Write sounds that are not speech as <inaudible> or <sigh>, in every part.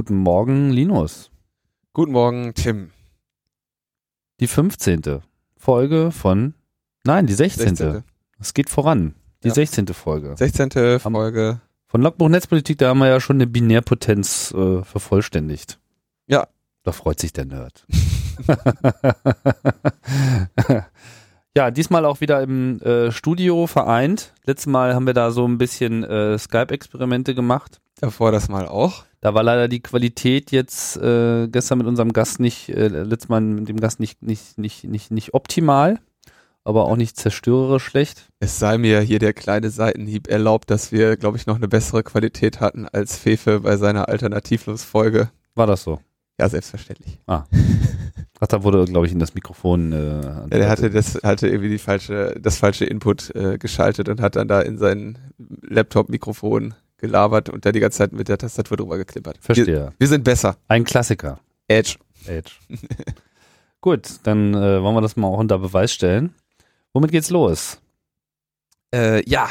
Guten Morgen, Linus. Guten Morgen, Tim. Die 15. Folge von, nein, die 16. 16. Es geht voran. Die Ja. 16. Folge. 16. Folge. Von Logbuch Netzpolitik, da haben wir ja schon eine Binärpotenz äh, vervollständigt. Ja. Da freut sich der Nerd. <laughs> ja, diesmal auch wieder im äh, Studio vereint. Letztes Mal haben wir da so ein bisschen äh, Skype-Experimente gemacht. Davor das mal auch. Da war leider die Qualität jetzt äh, gestern mit unserem Gast nicht, äh, letztes Mal mit dem Gast nicht, nicht, nicht, nicht, nicht optimal, aber auch nicht zerstörerisch schlecht. Es sei mir hier der kleine Seitenhieb erlaubt, dass wir, glaube ich, noch eine bessere Qualität hatten als Fefe bei seiner Alternativlos-Folge. War das so? Ja, selbstverständlich. Ach, da wurde, glaube ich, in das Mikrofon. Äh, Ja, der hatte das hatte irgendwie die falsche, das falsche Input äh, geschaltet und hat dann da in sein Laptop-Mikrofon gelabert und da die ganze Zeit mit der Tastatur drüber geklippert. Wir, Verstehe. wir sind besser. Ein Klassiker. Edge. Edge. <laughs> Gut, dann äh, wollen wir das mal auch unter Beweis stellen. Womit geht's los? Äh, ja,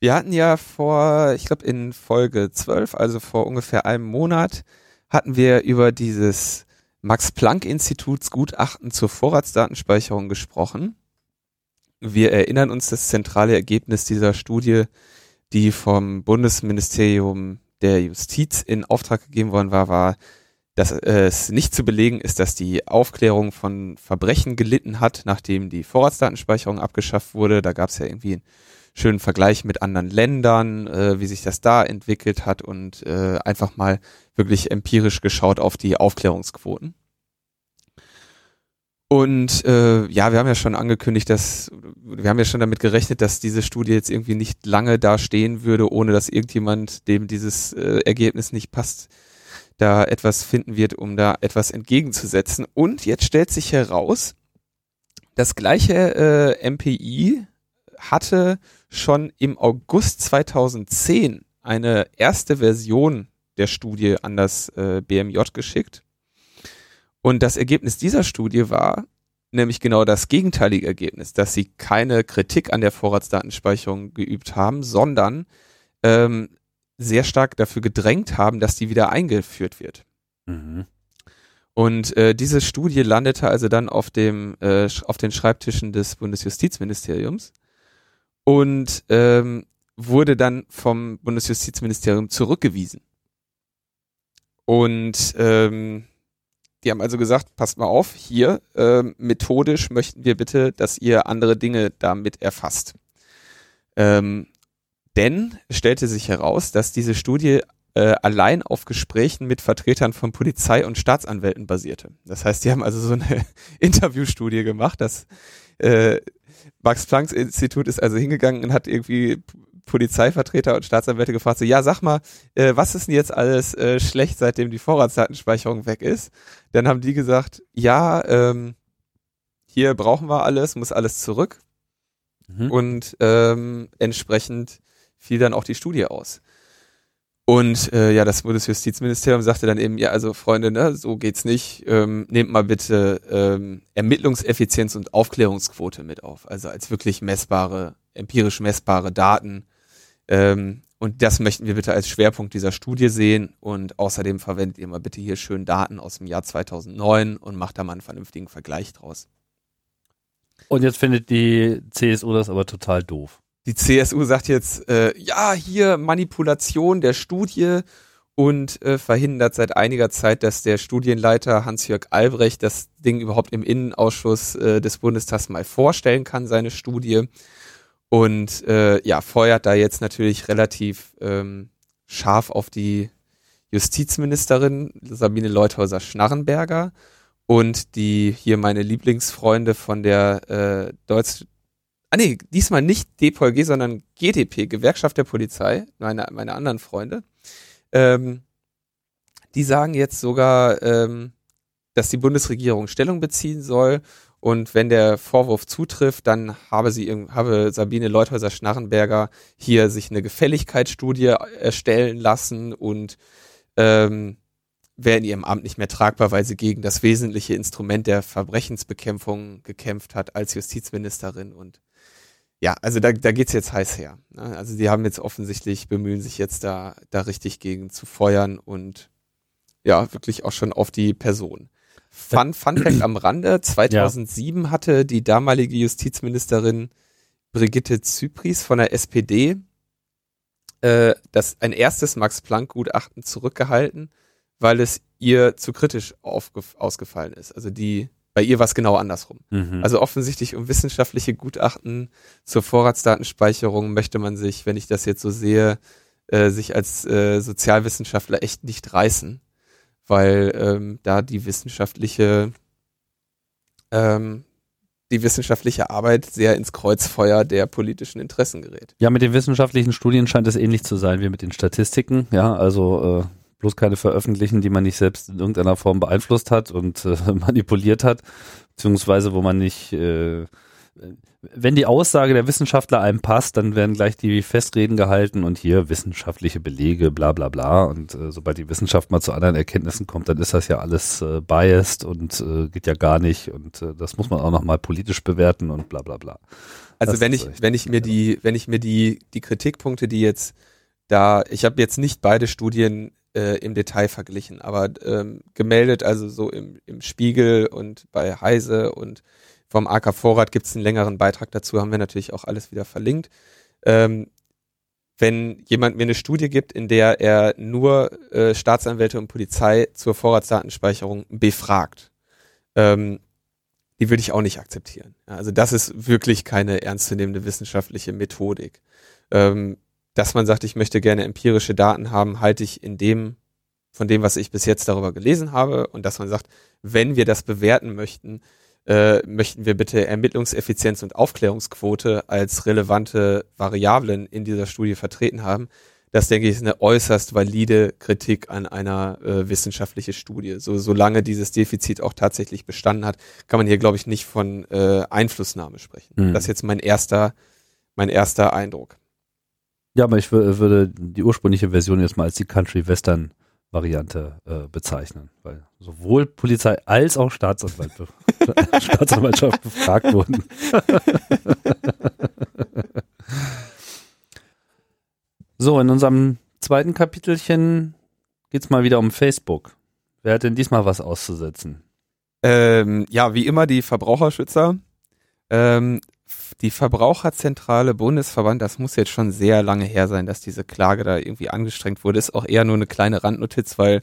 wir hatten ja vor, ich glaube in Folge 12, also vor ungefähr einem Monat, hatten wir über dieses Max-Planck-Instituts Gutachten zur Vorratsdatenspeicherung gesprochen. Wir erinnern uns, das zentrale Ergebnis dieser Studie, die vom Bundesministerium der Justiz in Auftrag gegeben worden war, war, dass es nicht zu belegen ist, dass die Aufklärung von Verbrechen gelitten hat, nachdem die Vorratsdatenspeicherung abgeschafft wurde. Da gab es ja irgendwie einen schönen Vergleich mit anderen Ländern, äh, wie sich das da entwickelt hat und äh, einfach mal wirklich empirisch geschaut auf die Aufklärungsquoten. Und äh, ja, wir haben ja schon angekündigt, dass wir haben ja schon damit gerechnet, dass diese Studie jetzt irgendwie nicht lange da stehen würde, ohne dass irgendjemand, dem dieses äh, Ergebnis nicht passt, da etwas finden wird, um da etwas entgegenzusetzen. Und jetzt stellt sich heraus, das gleiche äh, MPI hatte schon im August 2010 eine erste Version der Studie an das äh, BMJ geschickt. Und das Ergebnis dieser Studie war nämlich genau das gegenteilige Ergebnis, dass sie keine Kritik an der Vorratsdatenspeicherung geübt haben, sondern ähm, sehr stark dafür gedrängt haben, dass die wieder eingeführt wird. Mhm. Und äh, diese Studie landete also dann auf dem äh, auf den Schreibtischen des Bundesjustizministeriums und ähm, wurde dann vom Bundesjustizministerium zurückgewiesen. Und ähm, die haben also gesagt, passt mal auf, hier ähm, methodisch möchten wir bitte, dass ihr andere Dinge damit erfasst. Ähm, denn es stellte sich heraus, dass diese Studie äh, allein auf Gesprächen mit Vertretern von Polizei und Staatsanwälten basierte. Das heißt, die haben also so eine <laughs> Interviewstudie gemacht, dass äh, Max Planck Institut ist also hingegangen und hat irgendwie Polizeivertreter und Staatsanwälte gefragt, so, ja, sag mal, äh, was ist denn jetzt alles äh, schlecht, seitdem die Vorratsdatenspeicherung weg ist? Dann haben die gesagt, ja, ähm, hier brauchen wir alles, muss alles zurück Mhm. und ähm, entsprechend fiel dann auch die Studie aus. Und äh, ja, das Bundesjustizministerium sagte dann eben, ja, also Freunde, ne, so geht's nicht. Ähm, nehmt mal bitte ähm, Ermittlungseffizienz und Aufklärungsquote mit auf, also als wirklich messbare, empirisch messbare Daten. Ähm, und das möchten wir bitte als Schwerpunkt dieser Studie sehen. Und außerdem verwendet ihr mal bitte hier schön Daten aus dem Jahr 2009 und macht da mal einen vernünftigen Vergleich draus. Und jetzt findet die CSU das aber total doof. Die CSU sagt jetzt, äh, ja, hier Manipulation der Studie und äh, verhindert seit einiger Zeit, dass der Studienleiter Hans-Jörg Albrecht das Ding überhaupt im Innenausschuss äh, des Bundestags mal vorstellen kann, seine Studie. Und äh, ja, feuert da jetzt natürlich relativ ähm, scharf auf die Justizministerin Sabine Leuthäuser-Schnarrenberger und die hier meine Lieblingsfreunde von der äh, Deutsch Ah nee, diesmal nicht DPOLG, sondern GDP, Gewerkschaft der Polizei, meine, meine anderen Freunde. Ähm, die sagen jetzt sogar, ähm, dass die Bundesregierung Stellung beziehen soll und wenn der Vorwurf zutrifft, dann habe sie habe Sabine Leuthäuser-Schnarrenberger hier sich eine Gefälligkeitsstudie erstellen lassen und ähm, wäre in ihrem Amt nicht mehr tragbar, weil sie gegen das wesentliche Instrument der Verbrechensbekämpfung gekämpft hat als Justizministerin und ja, also da, da geht's jetzt heiß her. ne? Also die haben jetzt offensichtlich, bemühen sich jetzt da, da richtig gegen zu feuern und ja wirklich auch schon auf die Person. Fun, Fun Fact am Rande, 2007 ja. hatte die damalige Justizministerin Brigitte Zypries von der SPD äh, das ein erstes Max-Planck-Gutachten zurückgehalten, weil es ihr zu kritisch ausgefallen ist. Also die bei ihr war es genau andersrum. Mhm. Also offensichtlich um wissenschaftliche Gutachten zur Vorratsdatenspeicherung möchte man sich, wenn ich das jetzt so sehe, äh, sich als äh, Sozialwissenschaftler echt nicht reißen, weil ähm, da die wissenschaftliche ähm, die wissenschaftliche Arbeit sehr ins Kreuzfeuer der politischen Interessen gerät. Ja, mit den wissenschaftlichen Studien scheint es ähnlich zu sein wie mit den Statistiken. Ja, also äh, bloß keine veröffentlichen, die man nicht selbst in irgendeiner Form beeinflusst hat und äh, <laughs> manipuliert hat, beziehungsweise wo man nicht, äh, wenn die Aussage der Wissenschaftler einem passt, dann werden gleich die Festreden gehalten und hier wissenschaftliche Belege, bla bla bla. Und äh, sobald die Wissenschaft mal zu anderen Erkenntnissen kommt, dann ist das ja alles äh, biased und äh, geht ja gar nicht. Und äh, das muss man auch nochmal politisch bewerten und bla bla bla. Also das wenn ich, wenn ich mir die, wenn ich mir die, die Kritikpunkte, die jetzt da, ich habe jetzt nicht beide Studien äh, im Detail verglichen, aber ähm, gemeldet, also so im, im Spiegel und bei Heise und vom AK Vorrat gibt es einen längeren Beitrag dazu, haben wir natürlich auch alles wieder verlinkt. Ähm, wenn jemand mir eine Studie gibt, in der er nur äh, Staatsanwälte und Polizei zur Vorratsdatenspeicherung befragt, ähm, die würde ich auch nicht akzeptieren. also das ist wirklich keine ernstzunehmende wissenschaftliche Methodik. Ähm, dass man sagt, ich möchte gerne empirische Daten haben, halte ich in dem, von dem, was ich bis jetzt darüber gelesen habe, und dass man sagt, wenn wir das bewerten möchten, äh, möchten wir bitte Ermittlungseffizienz und Aufklärungsquote als relevante Variablen in dieser Studie vertreten haben. Das denke ich ist eine äußerst valide Kritik an einer äh, wissenschaftlichen Studie. So, solange dieses Defizit auch tatsächlich bestanden hat, kann man hier, glaube ich, nicht von äh, Einflussnahme sprechen. Mhm. Das ist jetzt mein erster, mein erster Eindruck. Ja, aber ich würde die ursprüngliche Version jetzt mal als die Country Western Variante äh, bezeichnen, weil sowohl Polizei als auch Staatsanwalt <laughs> Staatsanwaltschaft befragt wurden. <laughs> so, in unserem zweiten Kapitelchen geht es mal wieder um Facebook. Wer hat denn diesmal was auszusetzen? Ähm, ja, wie immer die Verbraucherschützer. Ähm, die Verbraucherzentrale Bundesverband, das muss jetzt schon sehr lange her sein, dass diese Klage da irgendwie angestrengt wurde, ist auch eher nur eine kleine Randnotiz, weil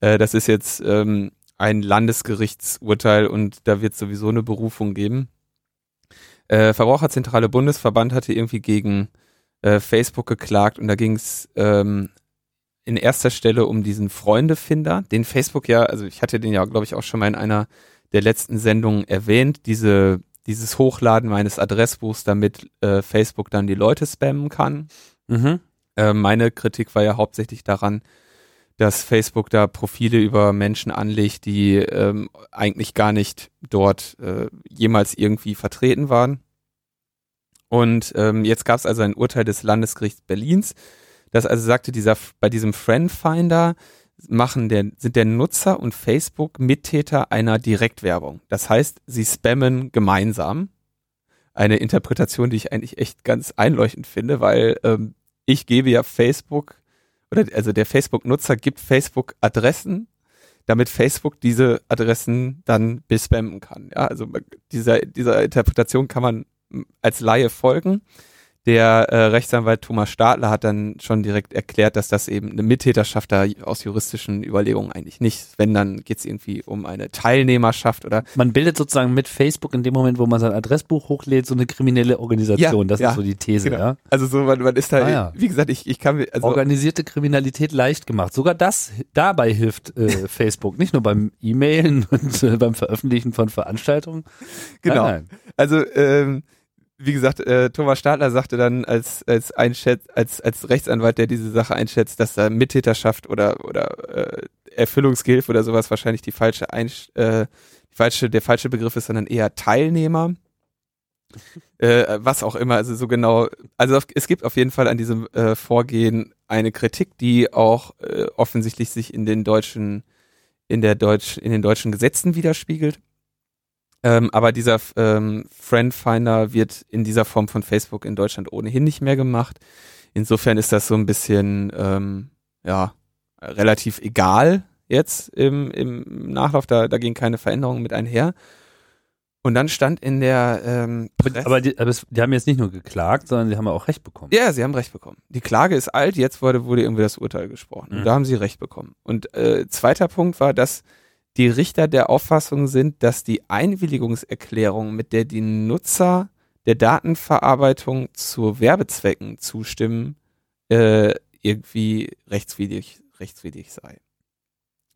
äh, das ist jetzt ähm, ein Landesgerichtsurteil und da wird sowieso eine Berufung geben. Äh, Verbraucherzentrale Bundesverband hatte irgendwie gegen äh, Facebook geklagt und da ging es ähm, in erster Stelle um diesen Freundefinder, den Facebook ja, also ich hatte den ja, glaube ich, auch schon mal in einer der letzten Sendungen erwähnt, diese dieses Hochladen meines Adressbuchs, damit äh, Facebook dann die Leute spammen kann. Mhm. Äh, meine Kritik war ja hauptsächlich daran, dass Facebook da Profile über Menschen anlegt, die ähm, eigentlich gar nicht dort äh, jemals irgendwie vertreten waren. Und ähm, jetzt gab es also ein Urteil des Landesgerichts Berlins, das also sagte, dieser bei diesem Friend Finder machen der, sind der Nutzer und Facebook Mittäter einer Direktwerbung. Das heißt, sie spammen gemeinsam. Eine Interpretation, die ich eigentlich echt ganz einleuchtend finde, weil ähm, ich gebe ja Facebook oder also der Facebook-Nutzer gibt Facebook Adressen, damit Facebook diese Adressen dann bespammen kann. Ja, also dieser, dieser Interpretation kann man als Laie folgen. Der äh, Rechtsanwalt Thomas Stadler hat dann schon direkt erklärt, dass das eben eine Mittäterschaft da aus juristischen Überlegungen eigentlich nicht. Wenn, dann geht es irgendwie um eine Teilnehmerschaft oder. Man bildet sozusagen mit Facebook in dem Moment, wo man sein Adressbuch hochlädt, so eine kriminelle Organisation. Ja, das ja, ist so die These, genau. ja. Also so, man, man ist da, ah, ja. wie gesagt, ich, ich kann mir. Also Organisierte Kriminalität leicht gemacht. Sogar das, dabei hilft äh, <laughs> Facebook. Nicht nur beim E-Mailen und äh, beim Veröffentlichen von Veranstaltungen. Genau. Nein, nein. Also, ähm, wie gesagt, äh, Thomas Stadler sagte dann als als Einschätz, als als Rechtsanwalt, der diese Sache einschätzt, dass da Mittäterschaft oder oder äh, Erfüllungsgehilfe oder sowas wahrscheinlich die falsche Einsch äh, die falsche der falsche Begriff ist, sondern eher Teilnehmer. <laughs> äh, was auch immer, also so genau, also es gibt auf jeden Fall an diesem äh, Vorgehen eine Kritik, die auch äh, offensichtlich sich in den deutschen in der deutsch in den deutschen Gesetzen widerspiegelt. Ähm, aber dieser ähm, Friend Finder wird in dieser Form von Facebook in Deutschland ohnehin nicht mehr gemacht. Insofern ist das so ein bisschen, ähm, ja, relativ egal jetzt im, im Nachlauf, da, da ging keine Veränderung mit einher. Und dann stand in der ähm, aber, aber, die, aber es, die haben jetzt nicht nur geklagt, sondern die haben auch Recht bekommen. Ja, sie haben Recht bekommen. Die Klage ist alt, jetzt wurde, wurde irgendwie das Urteil gesprochen. Mhm. Und da haben sie Recht bekommen. Und äh, zweiter Punkt war, dass die Richter der Auffassung sind, dass die Einwilligungserklärung, mit der die Nutzer der Datenverarbeitung zu Werbezwecken zustimmen, äh, irgendwie rechtswidrig, rechtswidrig sei.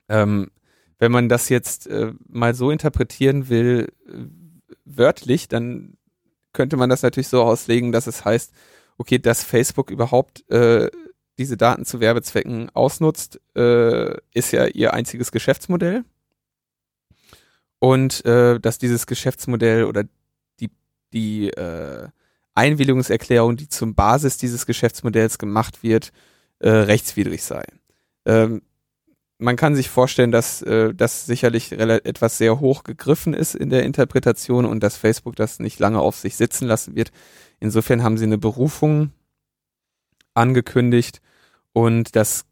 Ähm, wenn man das jetzt äh, mal so interpretieren will, äh, wörtlich, dann könnte man das natürlich so auslegen, dass es heißt, okay, dass Facebook überhaupt äh, diese Daten zu Werbezwecken ausnutzt, äh, ist ja ihr einziges Geschäftsmodell. Und äh, dass dieses Geschäftsmodell oder die, die äh, Einwilligungserklärung, die zum Basis dieses Geschäftsmodells gemacht wird, äh, rechtswidrig sei. Ähm, man kann sich vorstellen, dass äh, das sicherlich etwas sehr hoch gegriffen ist in der Interpretation und dass Facebook das nicht lange auf sich sitzen lassen wird. Insofern haben sie eine Berufung angekündigt und das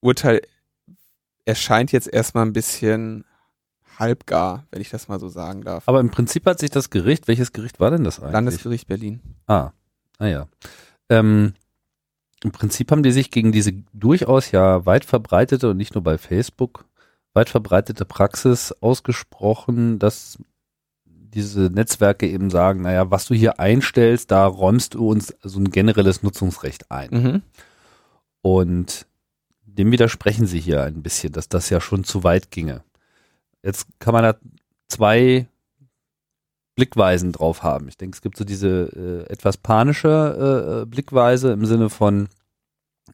Urteil erscheint jetzt erstmal ein bisschen halbgar, wenn ich das mal so sagen darf. Aber im Prinzip hat sich das Gericht, welches Gericht war denn das eigentlich? Landesgericht Berlin. Ah, naja. Ah, ähm, im Prinzip haben die sich gegen diese durchaus ja weit verbreitete und nicht nur bei Facebook weit verbreitete Praxis ausgesprochen, dass diese Netzwerke eben sagen, naja, was du hier einstellst, da räumst du uns so ein generelles Nutzungsrecht ein. Mhm. Und dem widersprechen sie hier ein bisschen, dass das ja schon zu weit ginge. Jetzt kann man da zwei Blickweisen drauf haben. Ich denke, es gibt so diese äh, etwas panische äh, Blickweise im Sinne von,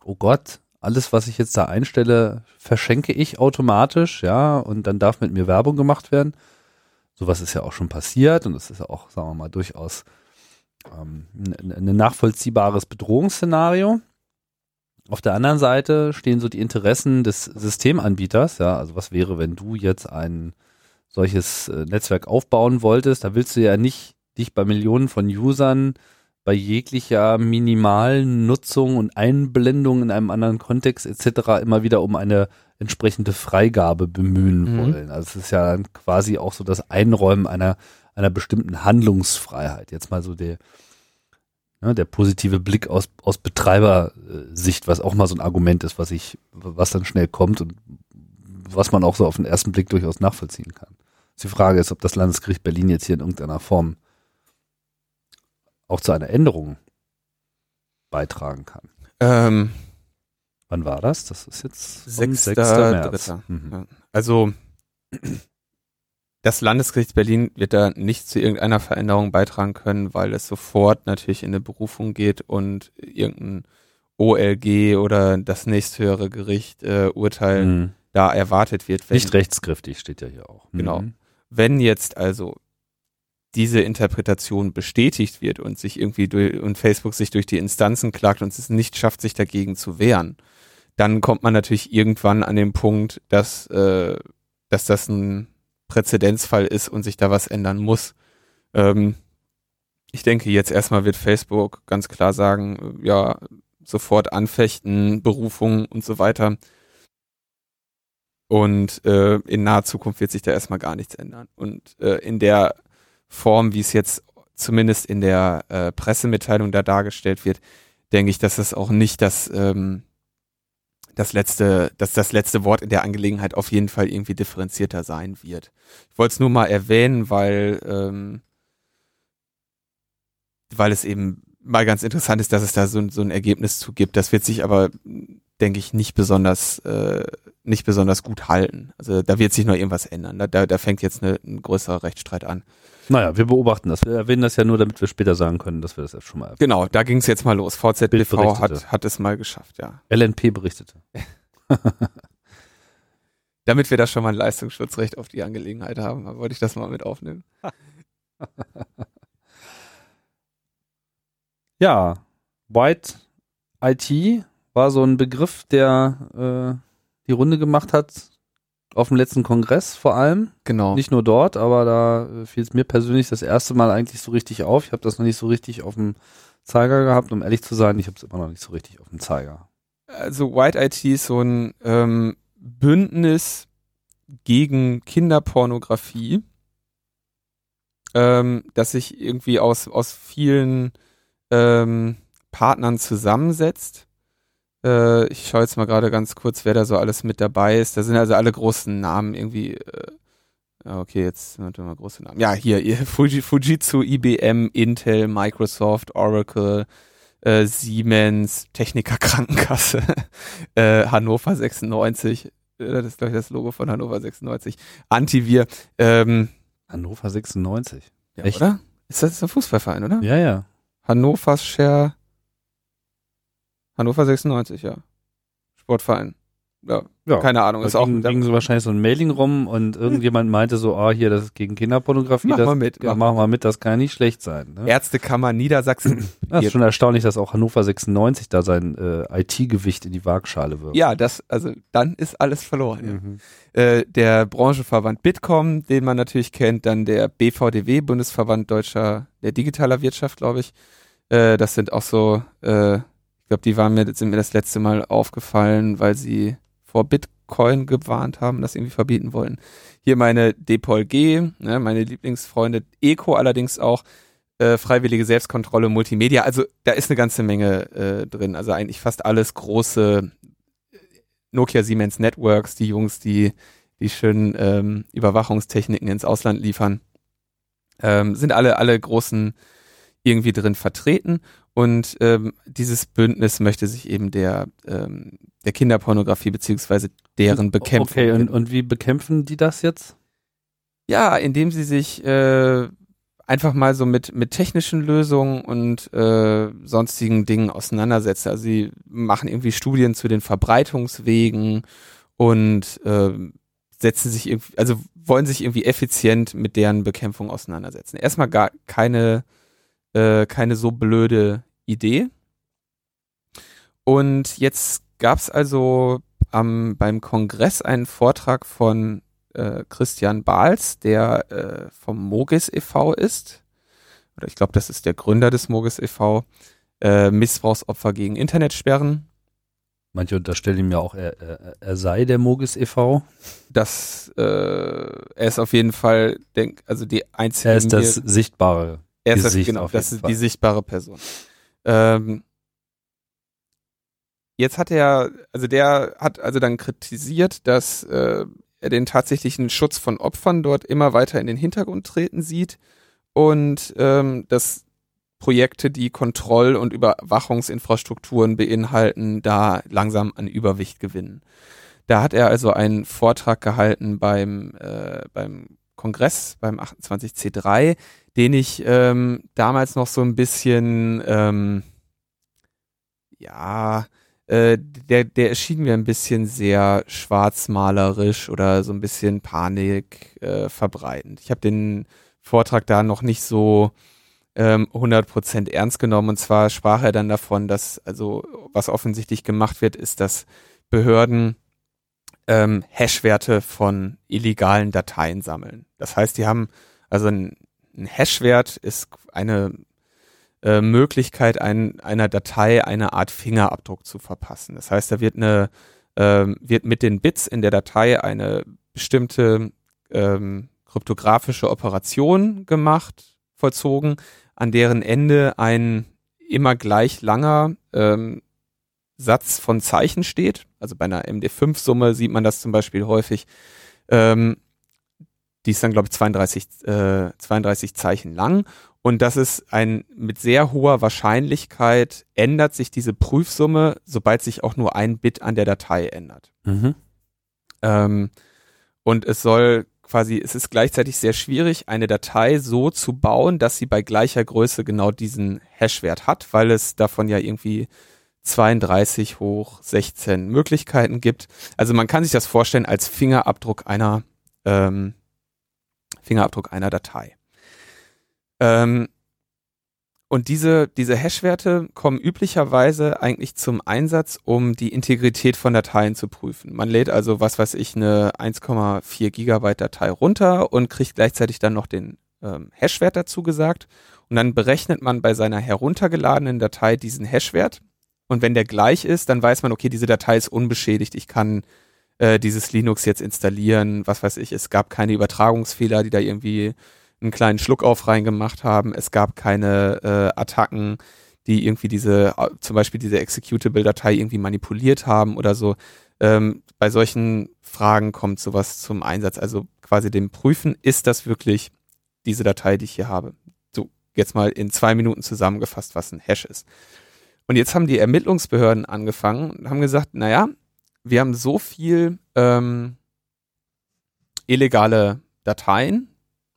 oh Gott, alles, was ich jetzt da einstelle, verschenke ich automatisch, ja, und dann darf mit mir Werbung gemacht werden. Sowas ist ja auch schon passiert und das ist ja auch, sagen wir mal, durchaus ähm, ein nachvollziehbares Bedrohungsszenario. Auf der anderen Seite stehen so die Interessen des Systemanbieters, ja, also was wäre, wenn du jetzt ein solches äh, Netzwerk aufbauen wolltest, da willst du ja nicht dich bei Millionen von Usern bei jeglicher minimalen Nutzung und Einblendung in einem anderen Kontext etc. immer wieder um eine entsprechende Freigabe bemühen mhm. wollen. Also es ist ja quasi auch so das Einräumen einer, einer bestimmten Handlungsfreiheit. Jetzt mal so der, ne, der positive Blick aus, aus Betreibersicht, was auch mal so ein Argument ist, was ich, was dann schnell kommt und was man auch so auf den ersten Blick durchaus nachvollziehen kann. Die Frage ist, ob das Landesgericht Berlin jetzt hier in irgendeiner Form auch zu einer Änderung beitragen kann. Ähm, Wann war das? Das ist jetzt 6. 6. März. Mhm. Also das Landesgericht Berlin wird da nicht zu irgendeiner Veränderung beitragen können, weil es sofort natürlich in eine Berufung geht und irgendein OLG oder das nächsthöhere Gericht äh, Urteil mhm. da erwartet wird. Nicht rechtskräftig steht ja hier auch. Genau. Mhm. Wenn jetzt also diese Interpretation bestätigt wird und sich irgendwie durch, und Facebook sich durch die Instanzen klagt und es nicht schafft, sich dagegen zu wehren, dann kommt man natürlich irgendwann an den Punkt, dass, äh, dass das ein Präzedenzfall ist und sich da was ändern muss. Ähm, ich denke, jetzt erstmal wird Facebook ganz klar sagen, ja, sofort anfechten, Berufung und so weiter. Und äh, in naher Zukunft wird sich da erstmal gar nichts ändern. Und äh, in der Form, wie es jetzt zumindest in der äh, Pressemitteilung da dargestellt wird, denke ich, dass es auch nicht das, ähm, das letzte, dass das letzte Wort in der Angelegenheit auf jeden Fall irgendwie differenzierter sein wird. Ich wollte es nur mal erwähnen, weil, ähm, weil es eben mal ganz interessant ist, dass es da so, so ein Ergebnis zu gibt. Das wird sich aber, denke ich, nicht besonders äh, nicht besonders gut halten. Also da wird sich noch irgendwas ändern. Da, da fängt jetzt eine, ein größerer Rechtsstreit an. Naja, wir beobachten das. Wir erwähnen das ja nur, damit wir später sagen können, dass wir das erst schon mal. Genau, da ging es jetzt mal los. VZBV hat, hat es mal geschafft, ja. LNP berichtete. <laughs> <laughs> damit wir da schon mal ein Leistungsschutzrecht auf die Angelegenheit haben, wollte ich das mal mit aufnehmen. <laughs> ja, White IT war so ein Begriff, der äh, die Runde gemacht hat, auf dem letzten Kongress vor allem. Genau. Nicht nur dort, aber da äh, fiel es mir persönlich das erste Mal eigentlich so richtig auf. Ich habe das noch nicht so richtig auf dem Zeiger gehabt, um ehrlich zu sein, ich habe es immer noch nicht so richtig auf dem Zeiger. Also White IT ist so ein ähm, Bündnis gegen Kinderpornografie, ähm, das sich irgendwie aus, aus vielen ähm, Partnern zusammensetzt. Äh, ich schaue jetzt mal gerade ganz kurz, wer da so alles mit dabei ist. Da sind also alle großen Namen irgendwie. Äh, okay, jetzt warte mal große Namen. Ja, hier, <laughs> Fuji, Fujitsu, IBM, Intel, Microsoft, Oracle, äh, Siemens, Techniker Krankenkasse, <laughs> äh, Hannover 96, äh, das ist glaube ich das Logo von Hannover 96, Antivir. Ähm, Hannover 96. Ja, Echt? oder? Ist das ein Fußballverein, oder? Ja, ja. Hannover Share. Hannover 96, ja. Sportverein ja, ja, keine Ahnung. Da ist ging, auch, ging so wahrscheinlich so ein Mailing rum und irgendjemand meinte so, ah, hier, das ist gegen Kinderpornografie. Mach das, mal mit. Ja, mach mal mit, das kann ja nicht schlecht sein. Ne? Ärztekammer Niedersachsen. <clears throat> Das ist schon erstaunlich, dass auch Hannover 96 da sein äh, IT-Gewicht in die Waagschale wirft. Ja, das, also dann ist alles verloren. Mhm. Äh, der Branchenverband Bitkom, den man natürlich kennt, dann der BVDW, Bundesverband Deutscher, der digitaler Wirtschaft, glaube ich. Äh, das sind auch so, äh, ich glaube, die waren mir, sind mir das letzte Mal aufgefallen, weil sie vor Bitcoin gewarnt haben, das irgendwie verbieten wollen. Hier meine Depol G, ne, meine Lieblingsfreunde, Eco allerdings auch, äh, freiwillige Selbstkontrolle, Multimedia. Also da ist eine ganze Menge äh, drin. Also eigentlich fast alles große äh, Nokia Siemens Networks, die Jungs, die die schönen ähm, Überwachungstechniken ins Ausland liefern, ähm, sind alle alle großen irgendwie drin vertreten und ähm, dieses Bündnis möchte sich eben der, ähm, der Kinderpornografie beziehungsweise deren Bekämpfung. Okay, und, und wie bekämpfen die das jetzt? Ja, indem sie sich äh, einfach mal so mit, mit technischen Lösungen und äh, sonstigen Dingen auseinandersetzen. Also sie machen irgendwie Studien zu den Verbreitungswegen und äh, setzen sich irgendwie, also wollen sich irgendwie effizient mit deren Bekämpfung auseinandersetzen. Erstmal gar keine äh, keine so blöde Idee. Und jetzt gab es also am, beim Kongress einen Vortrag von äh, Christian Bahls, der äh, vom Mogis e.V. ist. Oder ich glaube, das ist der Gründer des Mogis e.V. Äh, Missbrauchsopfer gegen Internetsperren. Manche unterstellen ihm ja auch, er, er, er sei der Mogis e.V. Das, äh, er ist auf jeden Fall, denk, also die einzige. Er ist das sichtbare er ist das, genau, das ist die sichtbare Person. Ähm, jetzt hat er, also der hat also dann kritisiert, dass äh, er den tatsächlichen Schutz von Opfern dort immer weiter in den Hintergrund treten sieht und ähm, dass Projekte, die Kontroll- und Überwachungsinfrastrukturen beinhalten, da langsam an Überwicht gewinnen. Da hat er also einen Vortrag gehalten beim, äh, beim Kongress, beim 28C3, den ich ähm, damals noch so ein bisschen, ähm, ja, äh, der, der erschien mir ein bisschen sehr schwarzmalerisch oder so ein bisschen Panik äh, verbreitend. Ich habe den Vortrag da noch nicht so ähm, 100% ernst genommen und zwar sprach er dann davon, dass, also was offensichtlich gemacht wird, ist, dass Behörden ähm, Hashwerte von illegalen Dateien sammeln. Das heißt, die haben also ein ein Hashwert ist eine äh, Möglichkeit, ein, einer Datei eine Art Fingerabdruck zu verpassen. Das heißt, da wird eine äh, wird mit den Bits in der Datei eine bestimmte ähm, kryptografische Operation gemacht, vollzogen, an deren Ende ein immer gleich langer ähm, Satz von Zeichen steht. Also bei einer MD5-Summe sieht man das zum Beispiel häufig. Ähm, die ist dann, glaube ich, 32, äh, 32 Zeichen lang. Und das ist ein, mit sehr hoher Wahrscheinlichkeit ändert sich diese Prüfsumme, sobald sich auch nur ein Bit an der Datei ändert. Mhm. Ähm, und es soll quasi, es ist gleichzeitig sehr schwierig, eine Datei so zu bauen, dass sie bei gleicher Größe genau diesen Hashwert hat, weil es davon ja irgendwie 32 hoch 16 Möglichkeiten gibt. Also man kann sich das vorstellen als Fingerabdruck einer ähm, Fingerabdruck einer Datei. Ähm, und diese, diese Hash-Werte kommen üblicherweise eigentlich zum Einsatz, um die Integrität von Dateien zu prüfen. Man lädt also, was weiß ich, eine 1,4 Gigabyte Datei runter und kriegt gleichzeitig dann noch den ähm, Hash-Wert dazu gesagt. Und dann berechnet man bei seiner heruntergeladenen Datei diesen Hash-Wert. Und wenn der gleich ist, dann weiß man, okay, diese Datei ist unbeschädigt. Ich kann äh, dieses Linux jetzt installieren, was weiß ich, es gab keine Übertragungsfehler, die da irgendwie einen kleinen Schluck auf reingemacht haben, es gab keine äh, Attacken, die irgendwie diese, zum Beispiel diese Executable-Datei irgendwie manipuliert haben oder so. Ähm, bei solchen Fragen kommt sowas zum Einsatz. Also quasi dem Prüfen, ist das wirklich diese Datei, die ich hier habe? So, jetzt mal in zwei Minuten zusammengefasst, was ein Hash ist. Und jetzt haben die Ermittlungsbehörden angefangen und haben gesagt, naja, wir haben so viel ähm, illegale Dateien,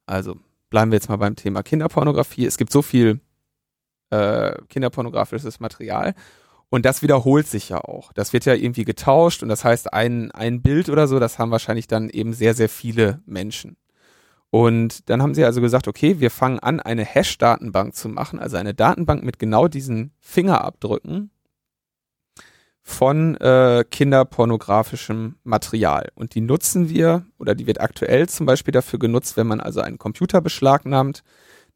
also bleiben wir jetzt mal beim Thema Kinderpornografie. Es gibt so viel äh, kinderpornografisches Material und das wiederholt sich ja auch. Das wird ja irgendwie getauscht und das heißt, ein, ein Bild oder so, das haben wahrscheinlich dann eben sehr, sehr viele Menschen. Und dann haben sie also gesagt, okay, wir fangen an, eine Hash-Datenbank zu machen, also eine Datenbank mit genau diesen Fingerabdrücken von äh, kinderpornografischem Material. Und die nutzen wir, oder die wird aktuell zum Beispiel dafür genutzt, wenn man also einen Computer beschlagnahmt,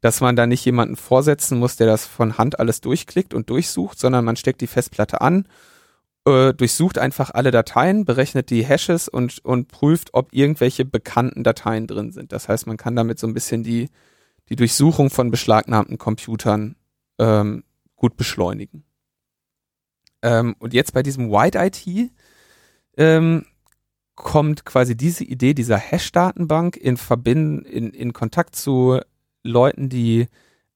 dass man da nicht jemanden vorsetzen muss, der das von Hand alles durchklickt und durchsucht, sondern man steckt die Festplatte an, äh, durchsucht einfach alle Dateien, berechnet die Hashes und, und prüft, ob irgendwelche bekannten Dateien drin sind. Das heißt, man kann damit so ein bisschen die, die Durchsuchung von beschlagnahmten Computern ähm, gut beschleunigen. Ähm, und jetzt bei diesem White IT ähm, kommt quasi diese Idee dieser Hash-Datenbank in Verbinden, in, in Kontakt zu Leuten, die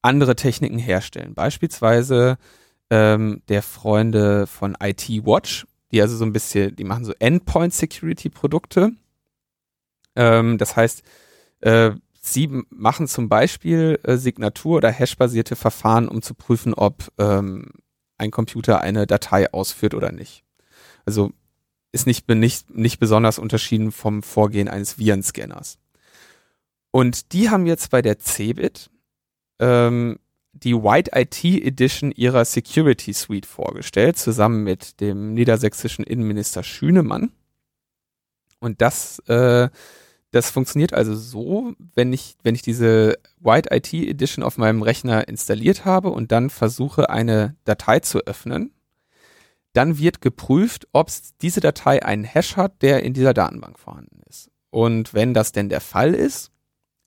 andere Techniken herstellen. Beispielsweise ähm, der Freunde von IT Watch, die also so ein bisschen, die machen so Endpoint Security Produkte. Ähm, das heißt, äh, sie machen zum Beispiel äh, Signatur- oder Hash-basierte Verfahren, um zu prüfen, ob ähm, ein Computer eine Datei ausführt oder nicht. Also ist nicht, nicht, nicht besonders unterschieden vom Vorgehen eines Virenscanners. Und die haben jetzt bei der Cebit ähm, die White IT Edition ihrer Security Suite vorgestellt, zusammen mit dem niedersächsischen Innenminister Schünemann. Und das, äh, das funktioniert also so, wenn ich, wenn ich diese White IT Edition auf meinem Rechner installiert habe und dann versuche, eine Datei zu öffnen, dann wird geprüft, ob diese Datei einen Hash hat, der in dieser Datenbank vorhanden ist. Und wenn das denn der Fall ist,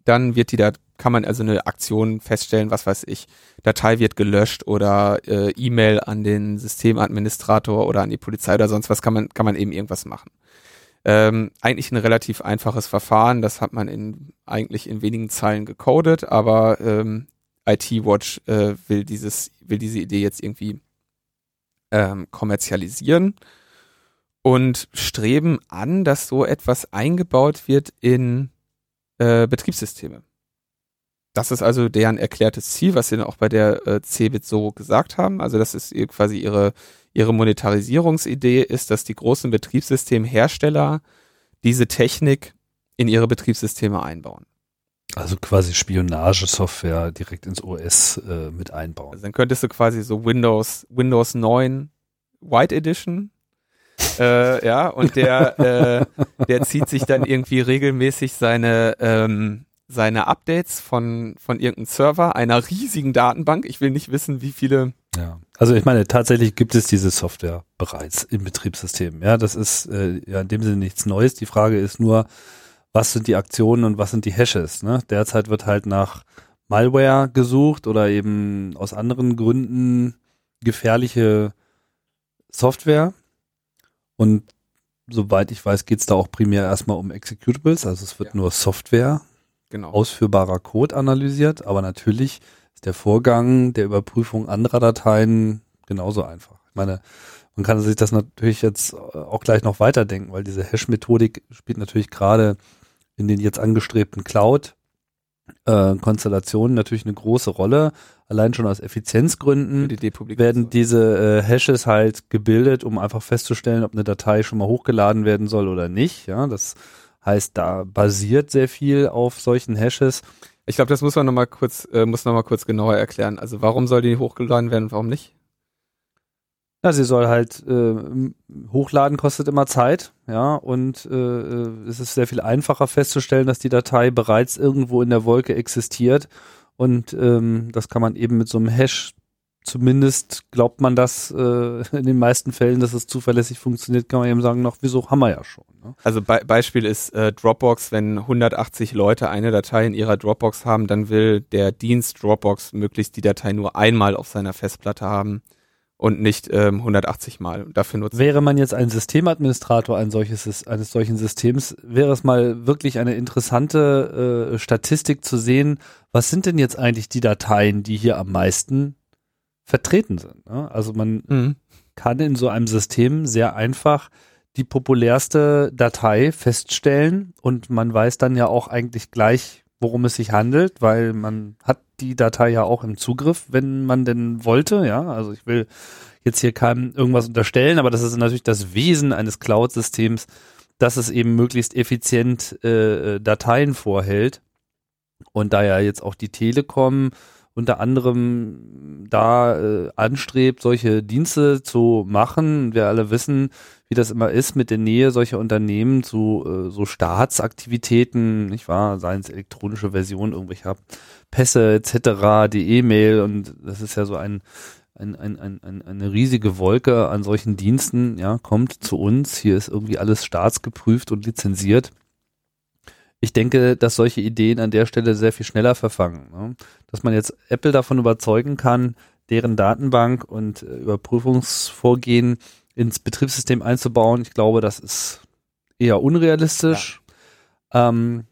dann wird die da kann man also eine Aktion feststellen, was weiß ich, Datei wird gelöscht oder äh, E-Mail an den Systemadministrator oder an die Polizei oder sonst was kann man kann man eben irgendwas machen. Ähm, eigentlich ein relativ einfaches Verfahren, das hat man in eigentlich in wenigen Zeilen gecodet, aber ähm, IT Watch äh, will dieses will diese Idee jetzt irgendwie ähm, kommerzialisieren und streben an, dass so etwas eingebaut wird in äh, Betriebssysteme. Das ist also deren erklärtes Ziel, was sie dann auch bei der äh, Cebit so gesagt haben. Also das ist quasi ihre, ihre Monetarisierungsidee ist, dass die großen Betriebssystemhersteller diese Technik in ihre Betriebssysteme einbauen. Also quasi Spionagesoftware direkt ins OS äh, mit einbauen. Also dann könntest du quasi so Windows, Windows 9 White Edition äh, ja, und der, äh, der zieht sich dann irgendwie regelmäßig seine, ähm, seine Updates von, von irgendeinem Server, einer riesigen Datenbank. Ich will nicht wissen, wie viele. Ja, also ich meine, tatsächlich gibt es diese Software bereits im Betriebssystem. Ja, das ist äh, ja in dem Sinne nichts Neues. Die Frage ist nur, was sind die Aktionen und was sind die Hashes? Ne? Derzeit wird halt nach Malware gesucht oder eben aus anderen Gründen gefährliche Software. Und soweit ich weiß, geht es da auch primär erstmal um Executables, also es wird ja. nur Software, genau. ausführbarer Code analysiert, aber natürlich ist der Vorgang der Überprüfung anderer Dateien genauso einfach. Ich meine, man kann sich das natürlich jetzt auch gleich noch weiterdenken, weil diese Hash-Methodik spielt natürlich gerade in den jetzt angestrebten Cloud äh, Konstellationen natürlich eine große Rolle. Allein schon aus Effizienzgründen die werden diese äh, Hashes halt gebildet, um einfach festzustellen, ob eine Datei schon mal hochgeladen werden soll oder nicht. Ja, das heißt, da basiert sehr viel auf solchen Hashes. Ich glaube, das muss man noch mal kurz, äh, muss noch mal kurz genauer erklären. Also warum soll die hochgeladen werden und warum nicht? Ja, sie soll halt äh, hochladen kostet immer Zeit, ja, und äh, äh, es ist sehr viel einfacher festzustellen, dass die Datei bereits irgendwo in der Wolke existiert und ähm, das kann man eben mit so einem Hash zumindest glaubt man das äh, <laughs> in den meisten Fällen, dass es zuverlässig funktioniert, kann man eben sagen, noch, wieso haben wir ja schon. Ne? Also Be Beispiel ist äh, Dropbox, wenn 180 Leute eine Datei in ihrer Dropbox haben, dann will der Dienst Dropbox möglichst die Datei nur einmal auf seiner Festplatte haben und nicht ähm, 180 Mal dafür nutzen. Wäre man jetzt ein Systemadministrator ein solches, eines solchen Systems, wäre es mal wirklich eine interessante äh, Statistik zu sehen, was sind denn jetzt eigentlich die Dateien, die hier am meisten vertreten sind. Ne? Also man mhm. kann in so einem System sehr einfach die populärste Datei feststellen und man weiß dann ja auch eigentlich gleich, worum es sich handelt, weil man hat die Datei ja auch im Zugriff, wenn man denn wollte, ja. Also ich will jetzt hier keinem irgendwas unterstellen, aber das ist natürlich das Wesen eines Cloud-Systems, dass es eben möglichst effizient äh, Dateien vorhält. Und da ja jetzt auch die Telekom unter anderem da äh, anstrebt, solche Dienste zu machen. Wir alle wissen, wie das immer ist mit der Nähe solcher Unternehmen zu äh, so Staatsaktivitäten, nicht wahr? Seien es elektronische Versionen irgendwelcher Pässe etc., die E-Mail und das ist ja so ein, ein, ein, ein, ein, eine riesige Wolke an solchen Diensten, ja, kommt zu uns. Hier ist irgendwie alles staatsgeprüft und lizenziert. Ich denke, dass solche Ideen an der Stelle sehr viel schneller verfangen. Ne? Dass man jetzt Apple davon überzeugen kann, deren Datenbank und äh, Überprüfungsvorgehen ins Betriebssystem einzubauen. Ich glaube, das ist eher unrealistisch. Ja. Ähm,